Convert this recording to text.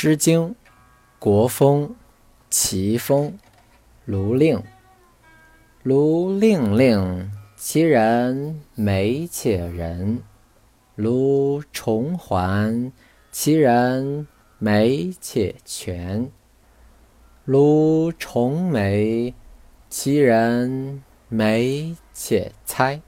诗经·国风·齐风·卢令。卢令令，其人美且仁；卢重环，其人美且全；卢重眉，其人美且猜。